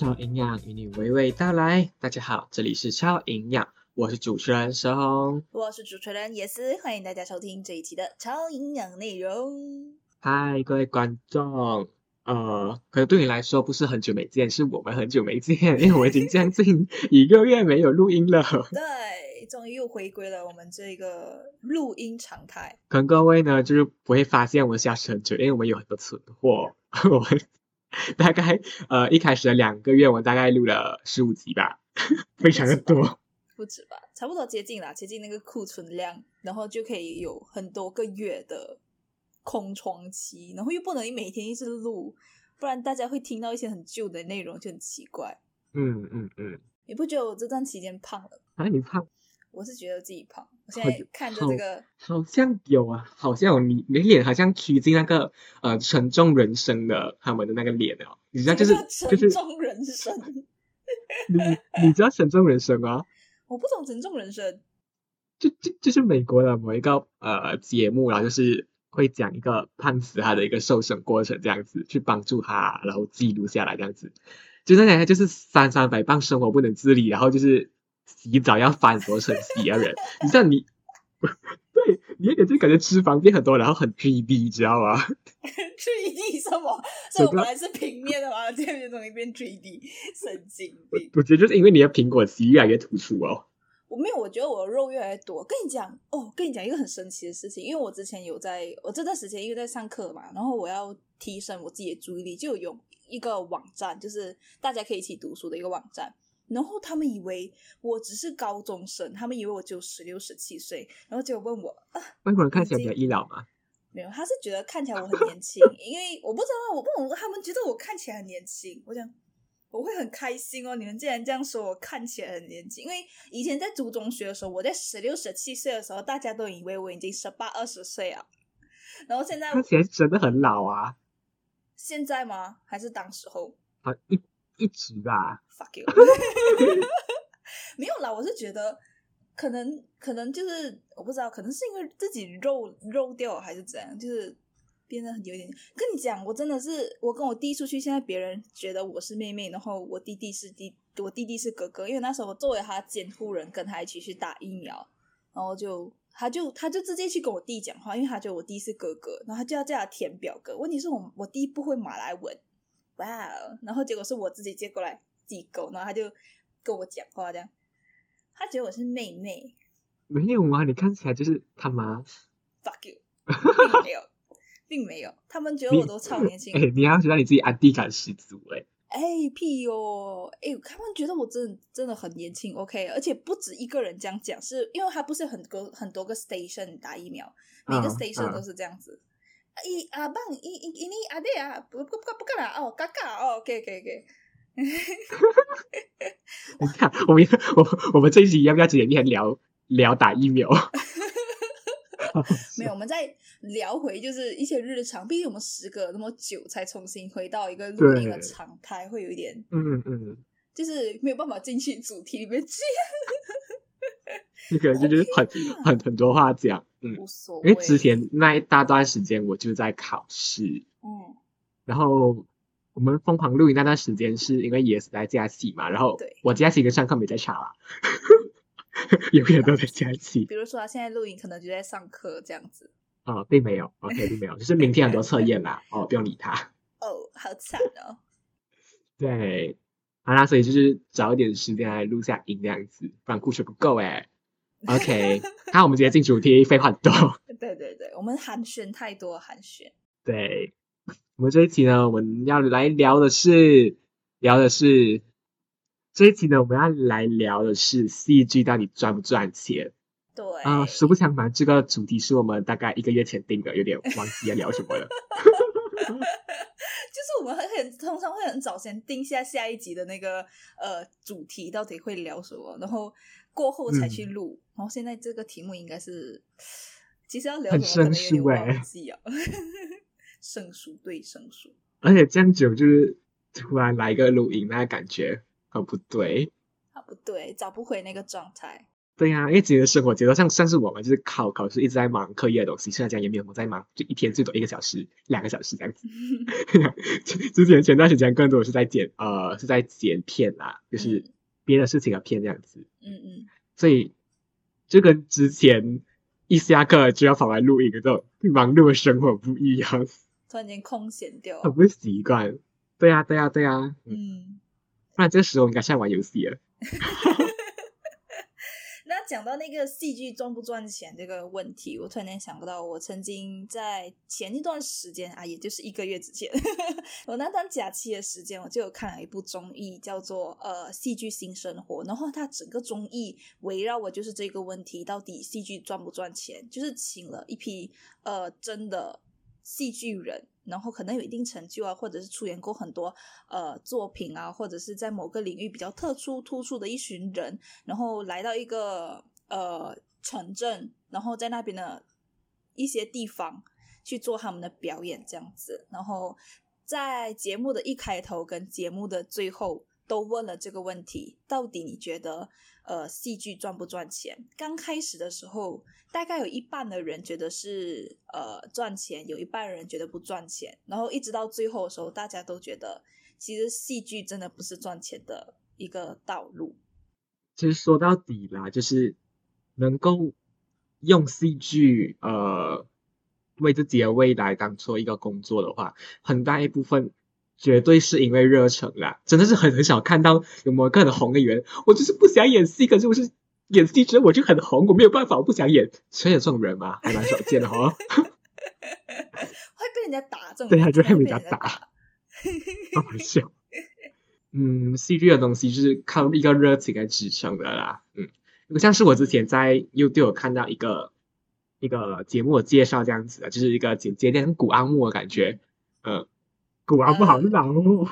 超营养与你娓娓道来。大家好，这里是超营养，我是主持人石红。我是主持人叶思，欢迎大家收听这一期的超营养内容。嗨，各位观众，呃，可能对你来说不是很久没见，是我们很久没见，因为我已经将近一个月没有录音了。对，终于又回归了我们这个录音常态。可能各位呢，就是不会发现我们消失很久，因为我们有很多存货。我们 大概呃一开始的两个月，我大概录了十五集吧，非常的多。不止吧，差不多接近了，接近那个库存量，然后就可以有很多个月的空窗期，然后又不能每天一直录，不然大家会听到一些很旧的内容，就很奇怪。嗯嗯嗯，你不觉得我这段期间胖了？啊，你胖？我是觉得自己胖，我现在看着这个，好像有啊，好像有你，你脸好像趋近那个呃沉重人生的他们的那个脸哦，你知道就是就是沉重人生，你你知道沉重人生吗？我不懂沉重人生，就就就是美国的某一个呃节目，然后就是会讲一个胖子他的一个瘦身过程，这样子去帮助他，然后记录下来这样子，就那讲就是三三百磅生活不能自理，然后就是。洗澡要翻多层洗啊人，你知道你，对你有点就感觉脂肪变很多，然后很 G D，知道吗？G D 什么？这我本来是平面的嘛，这边容易变 G D，神经病！我觉得就是因为你的苹果肌越来越突出哦。我没有，我觉得我的肉越来越多。跟你讲哦，跟你讲一个很神奇的事情，因为我之前有在，我这段时间因为在上课嘛，然后我要提升我自己的注意力，就有一个网站，就是大家可以一起读书的一个网站。然后他们以为我只是高中生，他们以为我只有十六、十七岁，然后就问我啊，外国人看起来比较医疗吗？没有，他是觉得看起来我很年轻，因为我不知道，我不懂，他们觉得我看起来很年轻。我讲我会很开心哦，你们竟然这样说，我看起来很年轻。因为以前在读中学的时候，我在十六、十七岁的时候，大家都以为我已经十八、二十岁啊。然后现在看起来真的很老啊。现在吗？还是当时候？啊一。一直吧，fuck you，没有啦，我是觉得可能可能就是我不知道，可能是因为自己肉肉掉还是怎样，就是变得很有点。跟你讲，我真的是我跟我弟出去，现在别人觉得我是妹妹，然后我弟弟是弟，我弟弟是哥哥，因为那时候我作为他监护人，跟他一起去打疫苗，然后就他就他就直接去跟我弟讲话，因为他觉得我弟是哥哥，然后他就要叫他填表格。问题是我我弟不会马来文。哇，然后结果是我自己接过来递狗，然后他就跟我讲话，这样，他觉得我是妹妹，没有啊，你看起来就是他妈，fuck you，并没有，并没有，他们觉得我都超年轻，哎，你要觉得你自己安迪感十足，哎，哎屁哟，哎，他们觉得我真的真的很年轻，OK，而且不止一个人这样讲，是因为他不是很多很多个 station 打疫苗，每个 station 都是这样子。伊阿棒伊伊伊尼阿弟啊不不不不干啦哦嘎嘎哦 OK OK OK，你看我们我我们这一集要不要直接面聊聊打疫苗？没有，我们再聊回就是一些日常，毕竟我们时隔那么久才重新回到一个录音的常态，会有一点嗯嗯，就是没有办法进去主题里面去。那个就是很很很多话讲，嗯，因为之前那一大段时间我就在考试，嗯，然后我们疯狂录音那段时间是因为也是在假期嘛，然后我假期跟上课没在差啦，永远都在假期。比如说他现在录音可能就在上课这样子，哦，并没有，OK，并没有，就是明天很多测验啦，哦，不用理他。哦，好惨哦。对，好啦，所以就是找一点时间来录下音这样子，不然库存不够哎。OK，那我们直接进主题，废话多。对对对，我们寒暄太多，寒暄。对，我们这一期呢，我们要来聊的是，聊的是这一期呢，我们要来聊的是戏剧到底赚不赚钱。对啊，实不相瞒，这个主题是我们大概一个月前定的，有点忘记要聊什么了。就是我们很很通常会很早先定下下一集的那个呃主题，到底会聊什么，然后。过后才去录，然后现在这个题目应该是，其实要聊什么可能有点忘记啊。生疏对生疏，而且这样久就是突然来个录音，那感觉很不对，很不对，找不回那个状态。对呀、因为其实生活节奏像像是我们就是考考试一直在忙课业的东西，虽然讲也没有在忙，就一天最多一个小时、两个小时这样子。之前前段时间更多是在剪呃是在剪片啦，就是嗯别的事情要骗这样子，嗯嗯，所以就跟之前一下课就要跑来录影的这种忙碌的生活不一样，突然间空闲掉。很不习惯。对啊、对啊、对啊、嗯，嗯，不然这个时候应该是在玩游戏了。讲到那个戏剧赚不赚钱这个问题，我突然间想不到，我曾经在前一段时间啊，也就是一个月之前，我那段假期的时间，我就有看了一部综艺，叫做呃《戏剧新生活》，然后它整个综艺围绕我就是这个问题，到底戏剧赚不赚钱？就是请了一批呃真的戏剧人。然后可能有一定成就啊，或者是出演过很多呃作品啊，或者是在某个领域比较特殊突出的一群人，然后来到一个呃城镇，然后在那边的一些地方去做他们的表演，这样子。然后在节目的一开头跟节目的最后都问了这个问题：到底你觉得呃戏剧赚不赚钱？刚开始的时候，大概有一半的人觉得是呃赚钱，有一半人觉得不赚钱。然后一直到最后的时候，大家都觉得其实戏剧真的不是赚钱的一个道路。其实说到底啦，就是能够用戏剧呃为自己的未来当做一个工作的话，很大一部分绝对是因为热忱啦。真的是很很少看到有某个很红的演员，我就是不想演戏，可是我是演戏之后我就很红，我没有办法，我不想演。所以有这种人嘛，还蛮少见的哈。会被人家打，这种 对啊就会被被人家打人家打。好好笑。嗯，戏剧的东西就是靠一个热情来支撑的啦。嗯，像是我之前在 YouTube 有看到一个一个节目的介绍这样子的，就是一个简介，点古阿木的感觉。嗯，古阿木好老哦。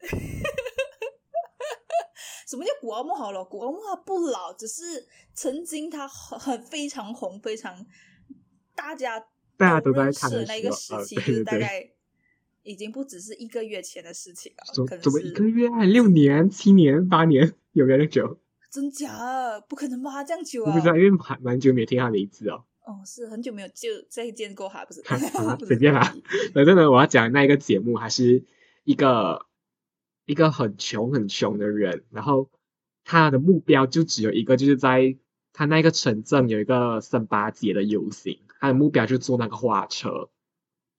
什么叫古阿木好了？古阿木他不老，只是曾经他很很非常红，非常大家大家都在看的那个时期，就是大概已经不只是一个月前的事情了，怎可能怎么一个月啊？六年、七年、八年，有没有那么久？真假啊？不可能吧？这样久啊我不？知道，因为蛮蛮久没听他名字哦。哦，是很久没有就再见过他，不是？哈哈 不是随便反正呢，我要讲那一个节目，还是一个一个很穷很穷的人，然后他的目标就只有一个，就是在他那个城镇有一个圣巴节的游行，他的目标就是坐那个花车，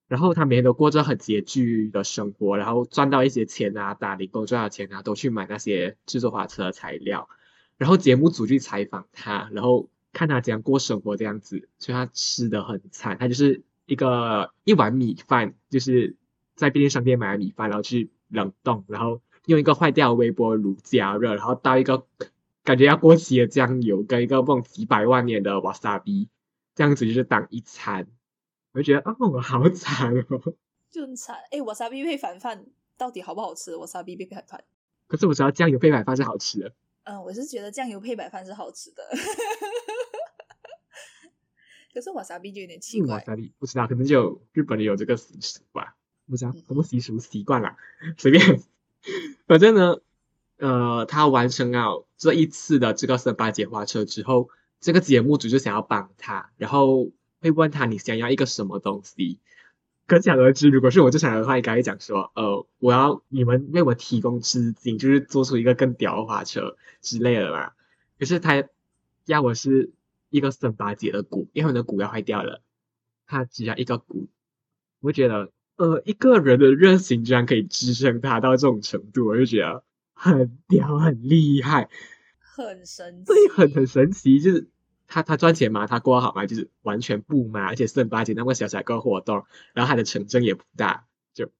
然后他每天都过着很拮据的生活，然后赚到一些钱啊，打零工赚到钱啊，都去买那些制作花车的材料，然后节目组去采访他，然后看他怎样过生活这样子，所以他吃的很惨，他就是一个一碗米饭，就是在便利商店买的米饭，然后去冷冻，然后用一个坏掉的微波炉加热，然后倒一个感觉要过期的酱油跟一个那种几百万年的 wasabi，这样子就是当一餐，我就觉得哦，我好惨哦。就很惨。哎，瓦萨比配反饭到底好不好吃？瓦萨比配反饭，可是我知道酱油配白饭是好吃的，嗯，我是觉得酱油配白饭是好吃的，可是瓦萨比就有点奇嗯怪。wasabi 不知道，可能就日本人有这个习俗吧，不知道嗯什么习俗习惯啦，随便。反正呢，呃，他完成了这一次的这个森巴节花车之后，这个节目组就想要帮他，然后会问他你想要一个什么东西。可想而知，如果是我就想的话，应该会讲说，呃，我要你们为我提供资金，就是做出一个更屌的花车之类的嘛。可是他要我是一个森巴节的鼓，因为我的鼓要坏掉了，他只要一个鼓，我就觉得，呃，一个人的热情居然可以支撑他到这种程度，我就觉得很屌，很厉害。很神奇，对，很很神奇，就是他他赚钱嘛，他过得好嘛，就是完全不嘛，而且圣巴节那么小小一个活动，然后他的成真也不大，就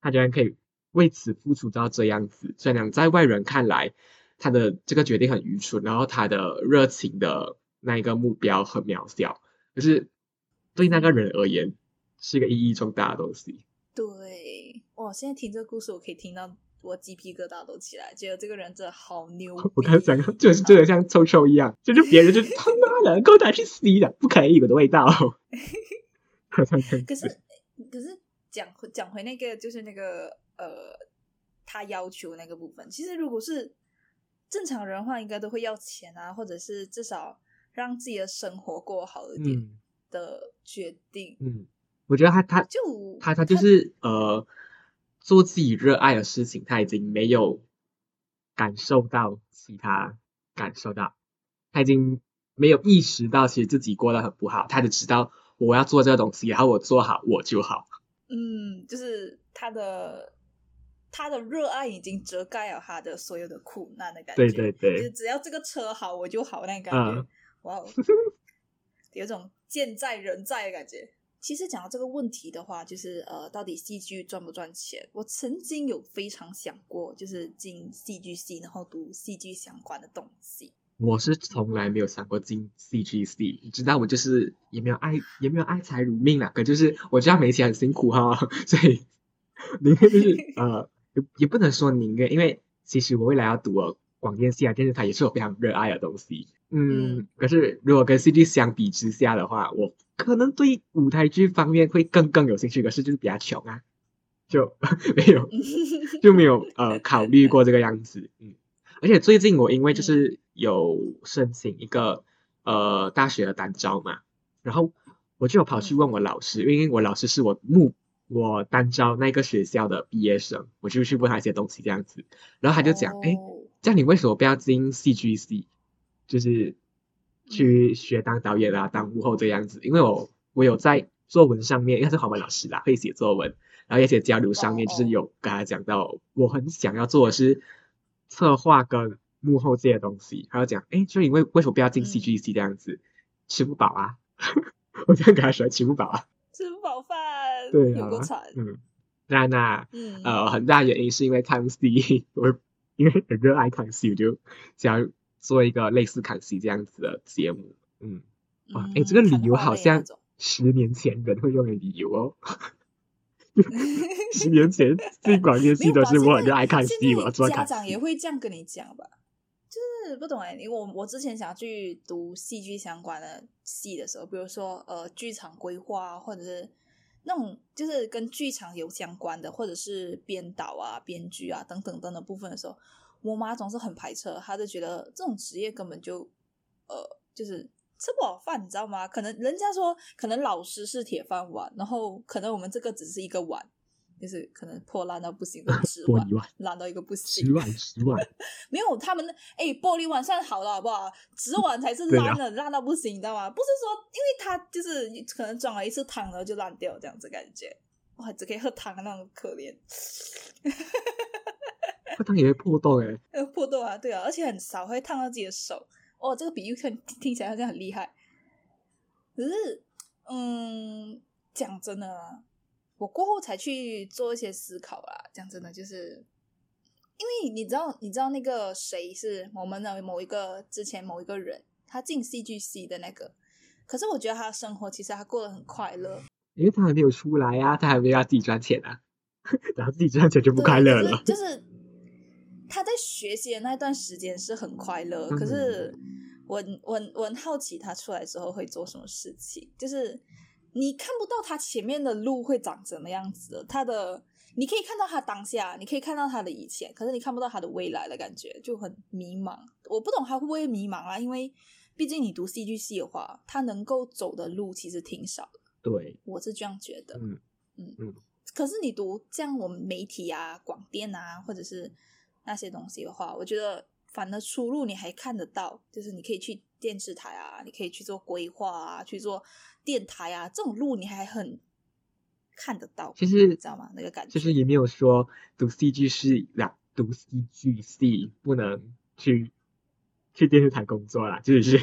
他居然可以为此付出到这样子，虽然在外人看来他的这个决定很愚蠢，然后他的热情的那一个目标很渺小，可是对那个人而言是一个意义重大的东西。对，哇！现在听这个故事，我可以听到我鸡皮疙瘩都起来，觉得这个人真的好牛 逼。我刚才讲，就是真的像臭臭一样，就是别人就 他妈的给我拿去死的，不可以有的味道。可是，可是讲回讲回那个，就是那个呃，他要求那个部分，其实如果是正常人的话，应该都会要钱啊，或者是至少让自己的生活过好一点嗯的决定。嗯，我觉得他他就他他就是呃做自己热爱的事情，他已经没有感受到其他感受到，他已经没有意识到其实自己过得很不好，他只知道我要做这个东西，然后我做好我就好。嗯，就是他的他的热爱已经遮盖了他的所有的苦难的感觉。对对对就是只要这个车好，我就好那个感觉。嗯哇哦，有种剑在人在的感觉。其实讲到这个问题的话，就是呃，到底戏剧赚不赚钱？我曾经有非常想过，就是进戏剧系，然后读戏剧相关的东西。我是从来没有想过进 CGC，你知道我就是也没有爱也没有爱财如命啊，可就是我知道没钱很辛苦哈，所以宁愿就是呃也也不能说宁愿，因为其实我未来要读广电系啊电视台也是我非常热爱的东西，嗯，嗯可是如果跟 CG 相比之下的话，我可能对舞台剧方面会更更有兴趣，可是就是比较穷啊，就 没有 就没有呃考虑过这个样子，嗯。而且最近我因为就是有申请一个呃大学的单招嘛，然后我就有跑去问我老师，因为我老师是我目我单招那个学校的毕业生，我就去问他一些东西这样子，然后他就讲，哎、哦这样你为什么不要进戏剧系？就是去学当导演啊，当幕后这样子。因为我我有在作文上面，应该是华文老师啦，会写作文，然后也写交流上面，哦就是有跟他讲到，我很想要做的是策划跟幕后这些东西。还有讲，哎，就因为为什么不要进 CGC 这样子？吃不饱啊！我这样跟他说，吃不饱啊。吃不饱饭，对啊有够惨。嗯，那那，嗯，呃，很大原因是因为康熙，我因为很热爱看戏，我就想要做一个类似看戏这样子的节目。嗯，哇，哎，这个理由好像十年前人会用的理由哦。十年前进广电系都是我很热爱看戏，我要做家。长也会这样跟你讲吧？就是不懂哎、因为我我之前想要去读戏剧相关的系的时候，比如说呃剧场规划啊，或者是那种就是跟剧场有相关的，或者是编导啊、编剧啊等等等等部分的时候，我妈总是很排斥，她就觉得这种职业根本就呃就是吃不饱饭，你知道吗？可能人家说可能老师是铁饭碗，然后可能我们这个只是一个碗。就是可能破烂到不行的纸碗烂到一个不行十。万十万，没有他们的哎，玻璃碗算好了，好不好？纸碗才是 烂的，烂到不行，你知道吗？不是说因为它就是可能装了一次汤，然后就烂掉这样子感觉，哇，只可以喝汤那种可怜，会当也会破洞哎。呃，破洞啊，对啊，而且很少会烫到自己的手。哦，这个比喻听听起来好像很厉害，可是，嗯，讲真的啊，我过后才去做一些思考啦。讲真的，就是因为你知道，你知道那个谁是我们的某一个之前某一个人，他进 CGC 的那个，可是我觉得他的生活其实他过得很快乐，因为他还没有出来啊，他还没有要自己赚钱啊，然后自己赚钱就不快乐了。就是他在学习的那段时间是很快乐，嗯可是我我我很好奇他出来之后会做什么事情，就是你看不到他前面的路会长什么样子的，他的你可以看到他当下，你可以看到他的以前，可是你看不到他的未来的感觉，就很迷茫。我不懂他会不会迷茫啊，因为毕竟你读戏剧系的话，他能够走的路其实挺少的，对，我是这样觉得。嗯嗯嗯可是你读像我们媒体啊、广电啊，或者是那些东西的话，我觉得反而出路你还看得到，就是你可以去电视台啊，你可以去做规划啊，去做电台啊，这种路你还很看得到，其实你知道吗？那个感觉就是也没有说读戏剧系啦，读戏剧系不能去去电视台工作啦，就是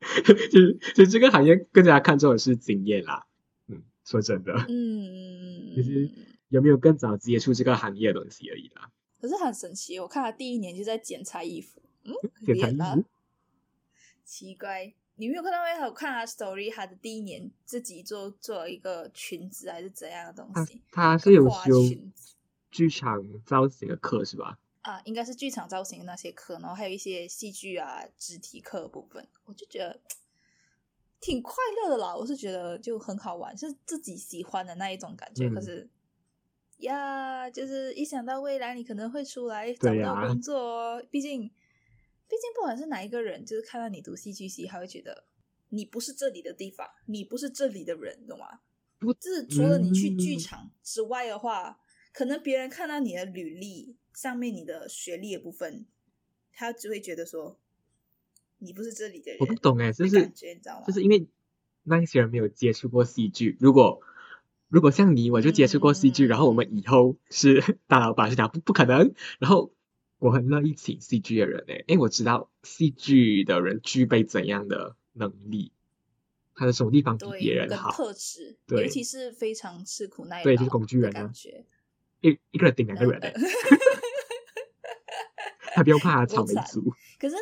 就是就这个行业更加看重的是经验啦。嗯，说真的，嗯，就是有没有更早接触这个行业的东西而已啦。可是很神奇，我看他第一年就在剪裁衣服，嗯，剪裁衣服，奇怪，你没有看到吗？我看他 story，他的第一年自己做做了一个裙子还是怎样的东西他是有花修剧场造型的课是吧？啊，应该是剧场造型的那些课，然后还有一些戏剧啊、肢体课的部分，我就觉得挺快乐的啦。我是觉得就很好玩，是自己喜欢的那一种感觉。嗯可是呀，就是一想到未来你可能会出来找不到工作哦，毕竟毕竟不管是哪一个人，就是看到你读戏剧系，他会觉得你不是这里的地方，你不是这里的人，懂吗？不就是除了你去剧嗯场之外的话，可能别人看到你的履历上面你的学历的部分，他只会觉得说你不是这里的人。我不懂哎，就的是感觉，你知道吗？就是因为那些人没有接触过戏剧，如果如果像你，我就接触过戏剧，嗯。然后我们以后是 大老板，是讲不不可能。然后我很乐意请戏剧的人诶，因为我知道戏剧的人具备怎样的能力，他的什么地方比对别人好，特质，对。尤其是非常吃苦耐劳，对就是工具人啊。感觉。一一个人顶两个人 他不用怕草莓族。可是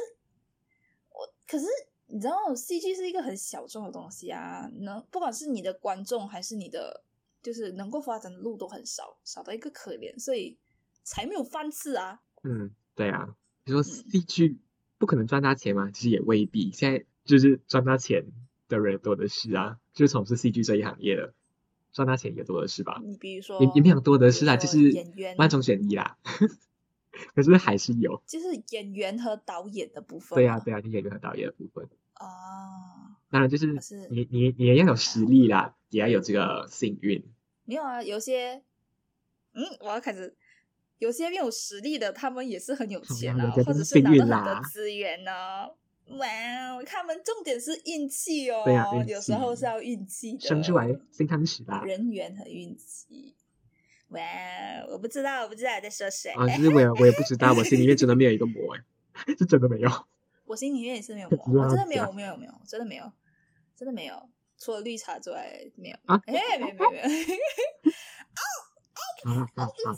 我，可是你知道，戏剧是一个很小众的东西啊，能不管是你的观众还是你的，就是能够发展的路都很少，少到一个可怜，所以才没有饭吃啊。嗯，对啊，你说嗯戏剧不可能赚大钱吗？其实也未必。现在就是赚大钱的人多的是啊，就是从事戏剧这一行业的，赚大钱也多的是吧？你比如说，也也没有多的是啊，就是演员万中选一啦。可是还是有，就是演员和导演的部分嘛。对啊，对啊，就演员和导演的部分。啊，当然就是你你你也要有实力啦，也要有这个幸运。没有啊，有些，嗯，我要开始。有些没有实力的，他们也是很有钱啊，人家就是或者是拿到很啦多资源呢、哇，他们重点是运气哦，对啊有时候是要运气的，生出来金汤匙啦。人缘和运气。哇，我不知道，我不知道你在说谁。啊，其实我也我也不知道，我心里面真的没有一个魔哎，是真的没有。我心里面也是没有魔，我真的没有，没有，没有，真的没有，真的没有，除了绿茶之外没有。啊哎，没有，没有，没有。啊啊啊啊！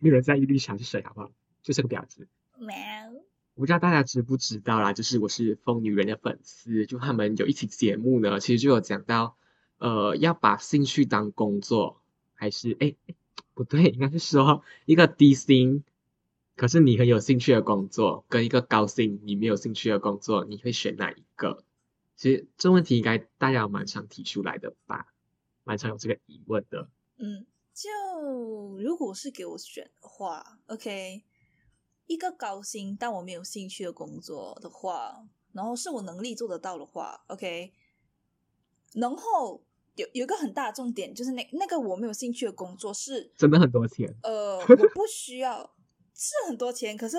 没有人在意绿茶是谁，好不好？就是个婊子。喵，我不知道大家知不知道啦，就是我是疯女人的粉丝，就他们有一期节目呢，其实就有讲到，呃，要把兴趣当工作，还是哎哎不对，应该是说一个低薪，可是你很有兴趣的工作，跟一个高薪你没有兴趣的工作，你会选哪一个？其实这问题应该大家有蛮常提出来的吧，蛮常有这个疑问的。嗯，就如果是给我选的话，OK，一个高薪但我没有兴趣的工作的话，然后是我能力做得到的话，OK，然后有有一个很大的重点就是那那个我没有兴趣的工作是真的很多钱，呃，我不需要是很多钱，可是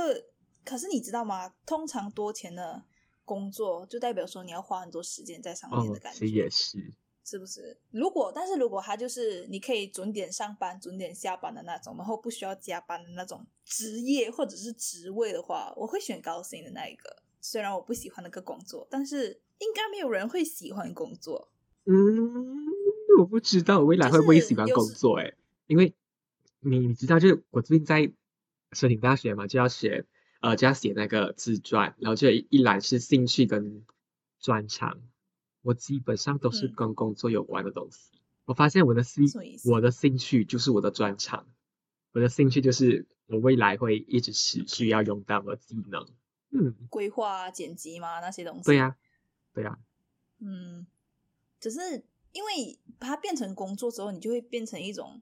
可是你知道吗？通常多钱的工作就代表说你要花很多时间在上面哦的，感觉，其实也是，是不是？如果但是如果他就是你可以准点上班、准点下班的那种，然后不需要加班的那种职业或者是职位的话，我会选高薪的那一个。虽然我不喜欢那个工作，但是应该没有人会喜欢工作。嗯，我不知道未来会不会喜欢工作诶，因为你你知道，就是我最近在申请大学嘛，就要学呃就要写那个自传，然后就一一栏是兴趣跟专长，我基本上都是嗯跟工作有关的东西。我发现我的兴我的兴趣就是我的专长，我的兴趣就是我未来会一直持续要用到的技能。嗯，规划、剪辑嘛那些东西。对呀、对呀、嗯，只是因为把它变成工作之后，你就会变成一种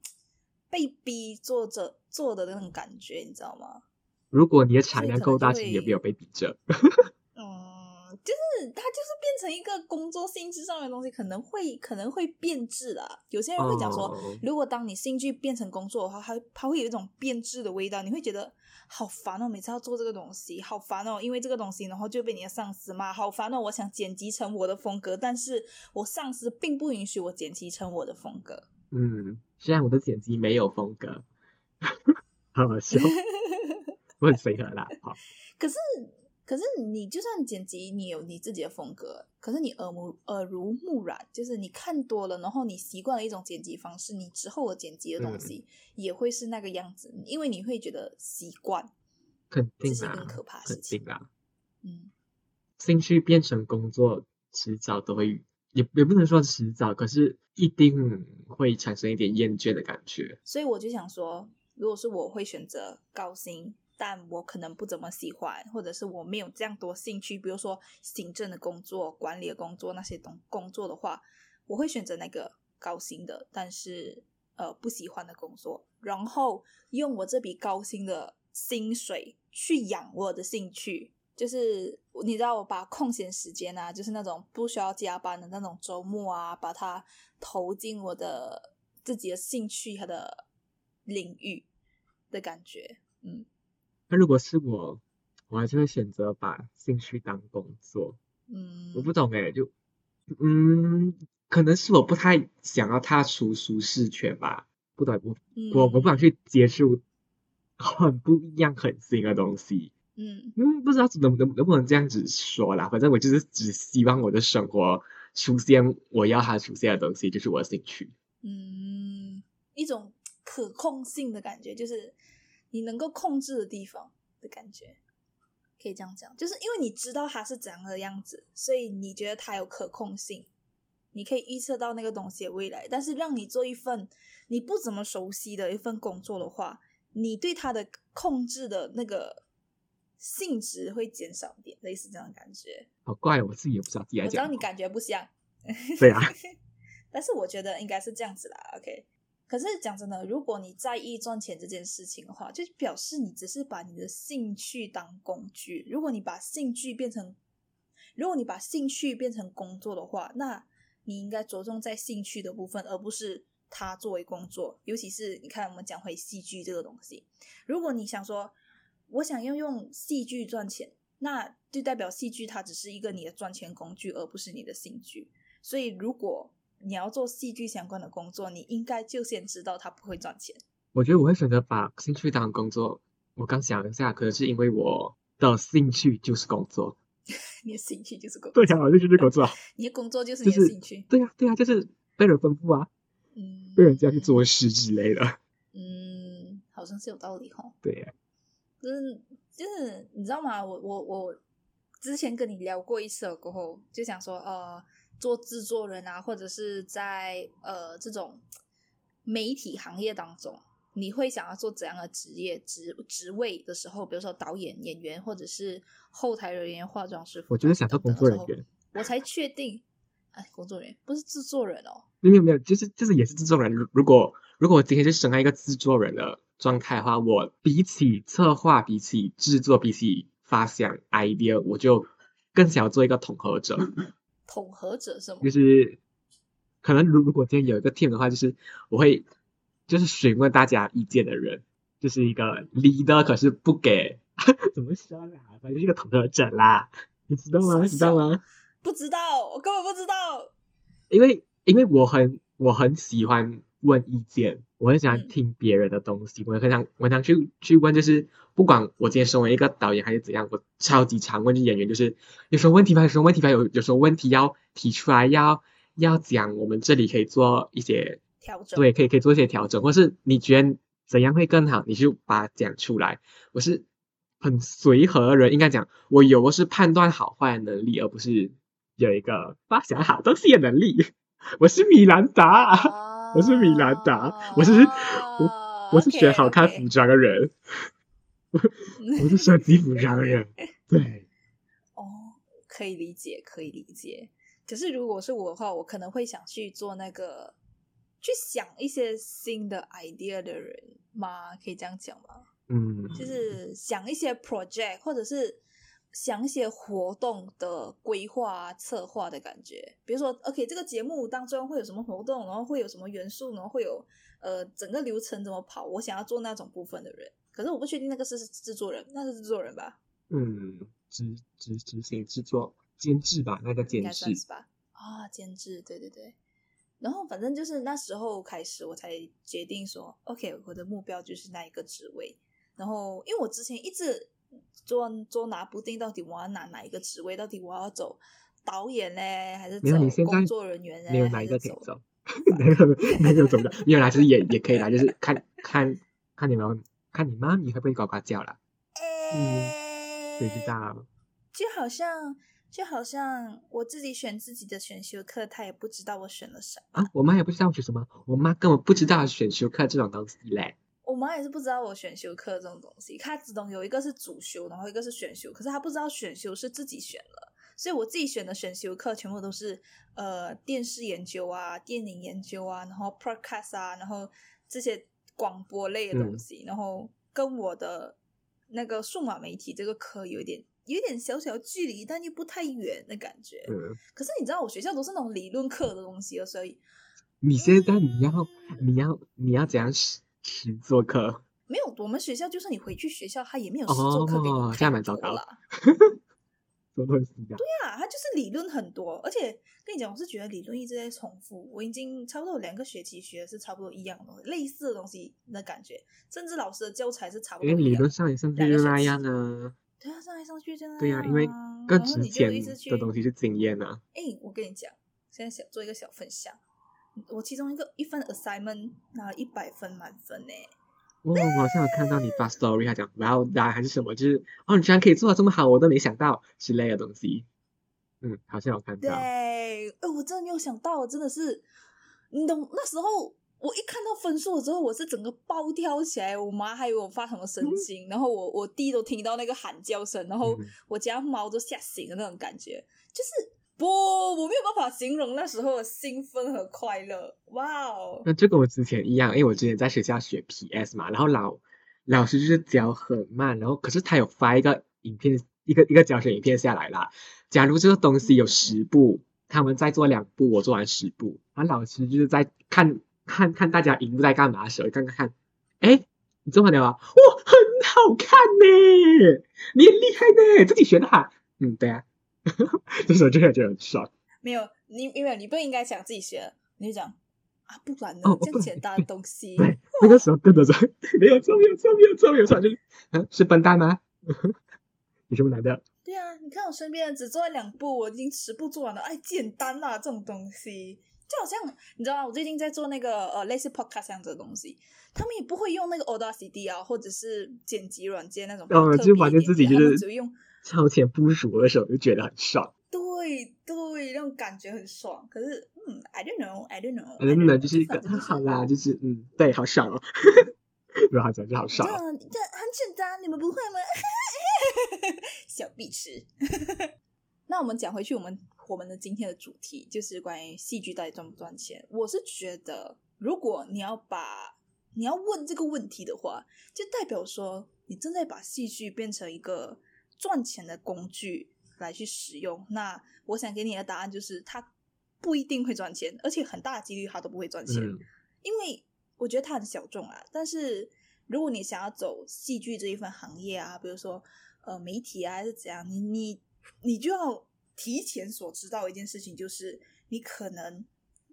被逼做着做的那种感觉，你知道吗？如果你的产量够大，其实也没有被比着。嗯，就是它就是变成一个工作性质上的东西，可能会可能会变质啦。有些人会讲说，哦如果当你兴趣变成工作的话，它它会有一种变质的味道，你会觉得好烦哦，每次要做这个东西，好烦哦，因为这个东西然后就被你的上司骂，好烦哦，我想剪辑成我的风格，但是我上司并不允许我剪辑成我的风格。嗯，虽然我的剪辑没有风格，好好笑，我 很随和啦。好，可是，可是你就算剪辑，你有你自己的风格，可是你耳目耳濡目染，就是你看多了，然后你习惯了一种剪辑方式，你之后的剪辑的东西也会是那个样子，因为你会觉得习惯。肯定是一个很可怕的事肯情定啦。嗯，兴趣变成工作，迟早都会，也也不能说迟早，可是一定会产生一点厌倦的感觉。所以我就想说，如果是我会选择高薪，但我可能不怎么喜欢，或者是我没有这样多兴趣，比如说行政的工作、管理的工作那些东工作的话，我会选择那个高薪的，但是呃不喜欢的工作，然后用我这笔高薪的薪水去养我的兴趣。就是你知道，我把空闲时间啊，就是那种不需要加班的那种周末啊，把它投进我的自己的兴趣和的领域的感觉。嗯，那如果是我，我还是会选择把兴趣当工作。嗯，我不懂哎，就嗯，可能是我不太想要踏出舒适圈吧。不懂，我我我不想去接触很不一样、很新的东西。嗯嗯，不知道能能能不能这样子说啦。反正我就是只希望我的生活出现我要它出现的东西，就是我的兴趣。嗯，一种可控性的感觉，就是你能够控制的地方的感觉，可以这样讲。就是因为你知道它是怎样的样子，所以你觉得它有可控性，你可以预测到那个东西的未来。但是让你做一份你不怎么熟悉的一份工作的话，你对它的控制的那个。性质会减少一点，类似这样的感觉。好怪，我自己也不知道。我知道你感觉不像。对啊。但是我觉得应该是这样子啦。OK。可是讲真的，如果你在意赚钱这件事情的话，就表示你只是把你的兴趣当工具。如果你把兴趣变成，如果你把兴趣变成工作的话，那你应该着重在兴趣的部分，而不是它作为工作。尤其是你看，我们讲回戏剧这个东西，如果你想说。我想要用戏剧赚钱，那就代表戏剧它只是一个你的赚钱工具，而不是你的兴趣。所以，如果你要做戏剧相关的工作，你应该就先知道它不会赚钱。我觉得我会选择把兴趣当工作。我刚想一下，可能是因为我的兴趣就是工作。你的兴趣就是工作。对啊，兴趣就是工作。你的工作就是你的兴趣。对呀，对呀，就是被人吩咐啊，嗯，被人叫去做事之类的。嗯，好像是有道理哈。对呀。就是就是你知道吗？我我我之前跟你聊过一次过后，就想说呃，做制作人啊，或者是在呃这种媒体行业当中，你会想要做怎样的职业职职位的时候，比如说导演、演员，或者是后台人员、化妆师。我觉得想做工作人员，我才确定，哎，工作人员不是制作人哦。没有没有，就是就是也是制作人。如果如果我今天是生在一个制作人的。状态的话，我比起策划，比起制作，比起发想 idea，我就更想要做一个统合者。统合者是吗？就是可能如如果今天有一个 team 的话，就是我会就是询问大家意见的人，就是一个 leader，可是不给 怎么说啦？反正就是一个统合者啦，你知道吗？知道吗？不知道，我根本不知道。因为因为我很我很喜欢问意见。我很喜欢听别人的东西，我很想，我想去去问，就是不管我今天身为一个导演还是怎样，我超级常问演员，就是有什么问题吗？有什么问题吗？有有什么问题要提出来，要要讲，我们这里可以做一些调整，对，可以可以做一些调整，或是你觉得怎样会更好，你就把它讲出来。我是很随和的人，应该讲，我有的是判断好坏的能力，而不是有一个发想好东西的能力。我是米兰达。我是米兰达，我是我我是选好看服装的人，我 我是设计服装的人，对。哦，可以理解，可以理解。可是如果是我的话，我可能会想去做那个，去想一些新的 idea 的人吗？可以这样讲吗？嗯，就是想一些 project，或者是。想写活动的规划、策划的感觉，比如说，OK，这个节目当中会有什么活动，然后会有什么元素，然后会有呃整个流程怎么跑，我想要做那种部分的人。可是我不确定那个是制作人，那是制作人吧？嗯，执执执行制作监制吧，那个监制是吧？啊，监制，对对对。然后反正就是那时候开始，我才决定说，OK，我的目标就是那一个职位。然后因为我之前一直。做做拿不定，到底我要拿哪一个职位？到底我要走导演嘞，还是走工作人员嘞？没有哪一个可以走，没有没有走的，没有啦，就是也也可以啦，就是看看看你们看你妈咪会不会呱呱叫啦。嗯，谁知道？就好像就好像我自己选自己的选修课，他也不知道我选了什么啊。我妈也不知道我选什么，我妈根本不知道选修课这种东西嘞。我妈也是不知道我选修课这种东西，她只懂有一个是主修，然后一个是选修，可是她不知道选修是自己选了，所以我自己选的选修课全部都是呃电视研究啊、电影研究啊，然后 podcast 啊，然后这些广播类的东西，然后跟我的那个数码媒体这个科有点有点小小距离，但又不太远的感觉。嗯，可是你知道，我学校都是那种理论课的东西哦，所以你现在你要你要你要怎样 做课？没有，我们学校就是你回去学校，他也没有实做课给你哦看，这样蛮糟糕啦。做东西啊？对啊，他就是理论很多，而且跟你讲，我是觉得理论一直在重复。我已经差不多有两个学期学的是差不多一样的东西，类似的东西的感觉，甚至老师的教材是差不多一样。因为理论上也上去就那样啊。对啊，上来上去就那样。对啊，因为更直去的东西是经验啊。哎，我跟你讲，现在想做一个小分享。我其中一个一份 assignment 拿了一百分满分呢。哦，我好像有看到你发 story，他讲然后答还是什么，就是哦，你居然可以做到这么好，我都没想到之类的东西。嗯，好像有看对，到。哎，我真的没有想到，真的是，你懂那时候。我一看到分数了之后，我是整个暴跳起来，我妈还以为我发什么神经，然后我我弟都听到那个喊叫声，然后嗯我家猫都吓醒的那种感觉，就是不，我没有办法形容那时候的兴奋和快乐。哇哦！那就跟我之前一样，因为我之前在学校学 PS 嘛，然后老老师就是教很慢，然后可是他有发一个影片，一个一个教学影片下来啦。假如这个东西有十步，他们再做两步，我做完十步，然后老师就是在看看看大家荧幕在干嘛的时候，看看看，哎，你做完了吗？哇，很好看呢，你很厉害呢，自己学的哈。嗯，对啊，这时候就感觉很爽。没有你，因为你不应该讲自己学的，你就讲啊，不然呢哦，这样简单的东西，那个时候跟着说 没有错，没有错，没有错，没有错，就是啊，是笨蛋吗？有什么难的？对啊，你看我身边人只做了两步，我已经十步做完了，哎，简单啦、这种东西，就好像你知道吗？我最近在做那个呃类似 podcast 这样子的东西，他们也不会用那个 Audacity 啊，或者是剪辑软件那种特别哦，就发现自己就是只用超前部署的时候，就觉得很爽。对对，那种感觉很爽。可是嗯，I don't know，I don't know，真的就是一个好啦，就是嗯，对，好爽哦。如果他讲就好爽。这很简单，你们不会吗？小碧池。那我们讲回去，我们我们的今天的主题就是关于戏剧到底赚不赚钱。我是觉得，如果你要把你要问这个问题的话，就代表说你正在把戏剧变成一个赚钱的工具来去使用。那我想给你的答案就是，它不一定会赚钱，而且很大的几率它都不会赚钱。嗯，因为我觉得它很小众啊。但是如果你想要走戏剧这一份行业啊，比如说呃媒体啊还是怎样，你你你就要提前所知道一件事情，就是你可能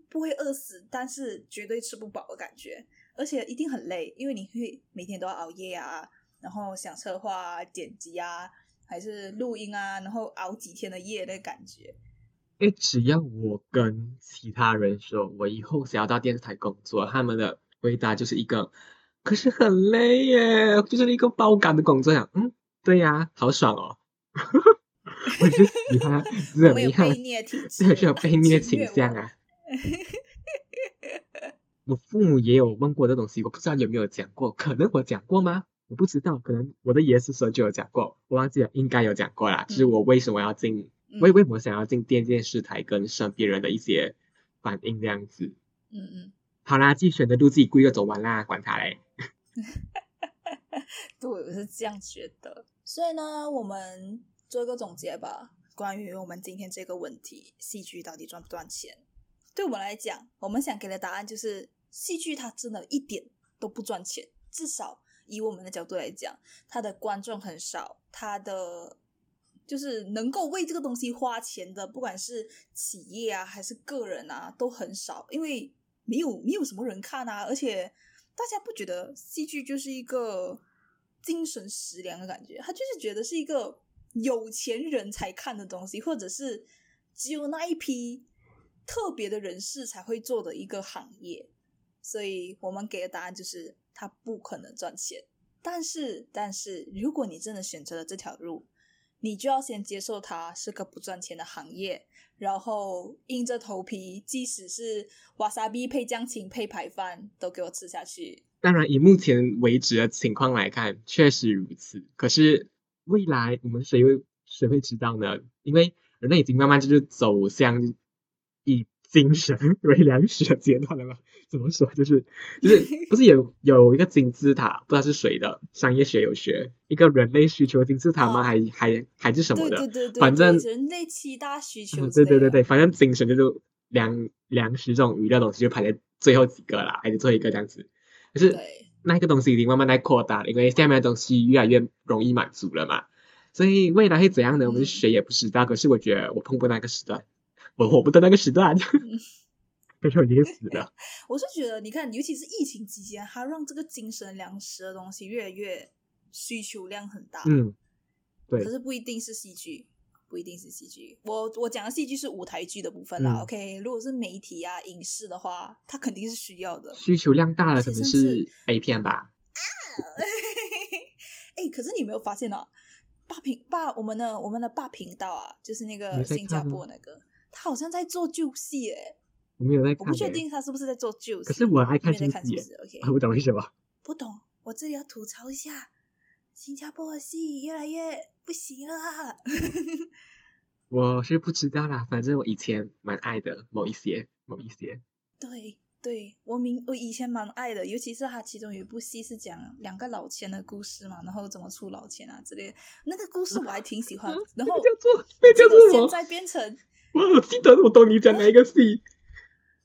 不会饿死，但是绝对吃不饱的感觉，而且一定很累，因为你会每天都要熬夜啊，然后想策划啊、剪辑啊，还是录音啊，然后熬几天的夜的感觉。哎，只要我跟其他人说我以后想要到电视台工作，他们的回答就是一个，可是很累耶，就是一个爆肝的工作呀。嗯，对呀，好爽哦。我就喜欢怎么样被？虐体质，这是有被虐倾向啊。我父母也有问过这东西，我不知道有没有讲过，可能我讲过吗？我不知道，可能我的爷爷时候就有讲过，我忘记了，应该有讲过啦。就是我为什么要进，嗯为为什么想要进电电视台，跟身边人的一些反应这样子。嗯嗯。好啦，自己选的路自己规个走完啦，管他嘞。对，我是这样觉得。所以呢，我们做一个总结吧，关于我们今天这个问题：戏剧到底赚不赚钱？对我们来讲，我们想给的答案就是，戏剧它真的一点都不赚钱。至少以我们的角度来讲，它的观众很少，它的就是能够为这个东西花钱的，不管是企业啊还是个人啊，都很少，因为没有没有什么人看啊，而且大家不觉得戏剧就是一个精神食粮的感觉，他就是觉得是一个有钱人才看的东西，或者是只有那一批特别的人士才会做的一个行业。所以我们给的答案就是，他不可能赚钱。但是，但是，如果你真的选择了这条路，你就要先接受它是个不赚钱的行业，然后硬着头皮，即使是瓦萨比配酱青配排饭，都给我吃下去。当然，以目前为止的情况来看，确实如此。可是未来我们谁会谁会知道呢？因为人类已经慢慢就是走向以精神为粮食的阶段了嘛？怎么说？就是就是不是有有一个金字塔，不知道是谁的，商业学有学一个人类需求金字塔吗？哦还还还是什么的？对对对，反正人类七大需求对对对对，反正精神就是粮粮食这种娱乐东西就排在最后几个啦，还是最后一个这样子。可是对那个东西已经慢慢在扩大了，因为下面的东西越来越容易满足了嘛。所以未来会怎样呢？我们嗯谁也不知道。可是我觉得我碰不到那个时段，我活不到那个时段，可是我已经死了。我是觉得，你看，尤其是疫情期间，它让这个精神粮食的东西越来越需求量很大。嗯，对可，是不一定是戏剧，不一定是戏剧。我我讲的戏剧是舞台剧的部分啦。嗯 OK，如果是媒体啊、影视的话，它肯定是需要的。需求量大了，可能是 A 片吧。啊哎、可是你有没有发现啊？霸频霸我们的我们的霸频道啊，就是那你个新加坡那个，他好像在做旧戏哎，我没有在我不确定他是不是在做旧戏。可是我爱看新戏是不是？OK，我不懂为什么。不懂，我这里要吐槽一下，新加坡的戏越来越不行了。我是不知道啦，反正我以前蛮爱的某一些某一些。对对，我明我以前蛮爱的，尤其是他其中有一部戏是讲两个老千的故事嘛，然后怎么出老千啊之类的，那个故事我还挺喜欢。然后叫做那叫做什么？在变成我我记得我懂你讲哪一个戏，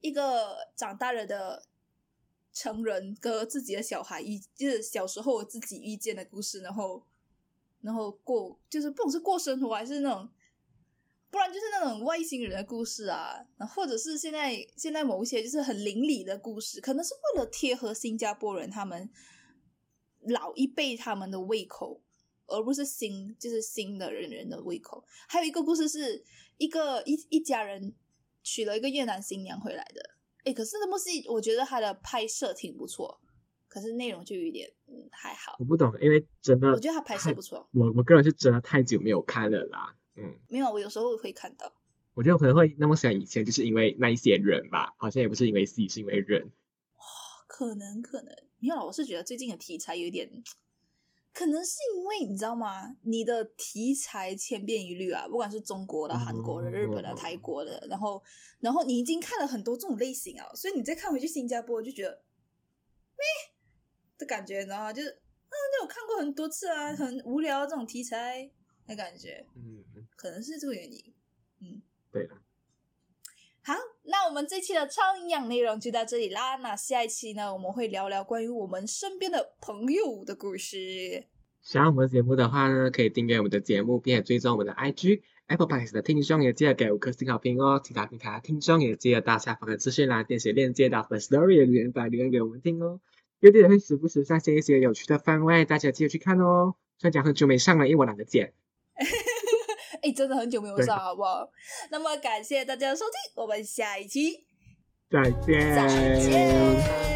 一个长大了的成人跟自己的小孩遇，就是小时候自己遇见的故事，然后然后过就是不管是过生活还是那种，不然就是那种外星人的故事啊，或者是现在现在某一些就是很邻里的故事，可能是为了贴合新加坡人他们老一辈他们的胃口。而不是新，就是新的人人的胃口。还有一个故事是一个一一家人娶了一个越南新娘回来的，哎，可是那部戏我觉得它的拍摄挺不错，可是内容就有点嗯还好。我不懂，因为真的，我觉得它拍摄不错，我我个人是真的太久没有看了啦。嗯，没有，我有时候会看到。我觉得我可能会那么喜欢以前，就是因为那一些人吧，好像也不是因为戏，是因为人。哇可能可能没有啦，我是觉得最近的题材有点，可能是因为你知道吗？你的题材千变一律啊，不管是中国的、韩国的、日本的、泰国的，然后然后你已经看了很多这种类型啊，所以你再看回去新加坡就觉得，咩的感觉，你知道吗？就是嗯，那我看过很多次啊，很无聊这种题材的感觉，嗯，可能是这个原因。嗯，对那我们这期的超营养内容就到这里啦。那下一期呢，我们会聊聊关于我们身边的朋友的故事。喜欢我们节目的话呢，可以订阅我们的节目，并且追踪我们的 IG。Apple p o d c a s 的听众也记得给五颗星好评哦。其他平台的听众也记得到下方的资讯栏点写链接到粉 Story 的留言板留言给我们听哦。有点会时不时上线一些有趣的番外，大家记得去看哦。虽然讲很久没上了，因为我懒得剪。哎，真的很久没有上，好不好？那么感谢大家的收听，我们下一期再见。再见。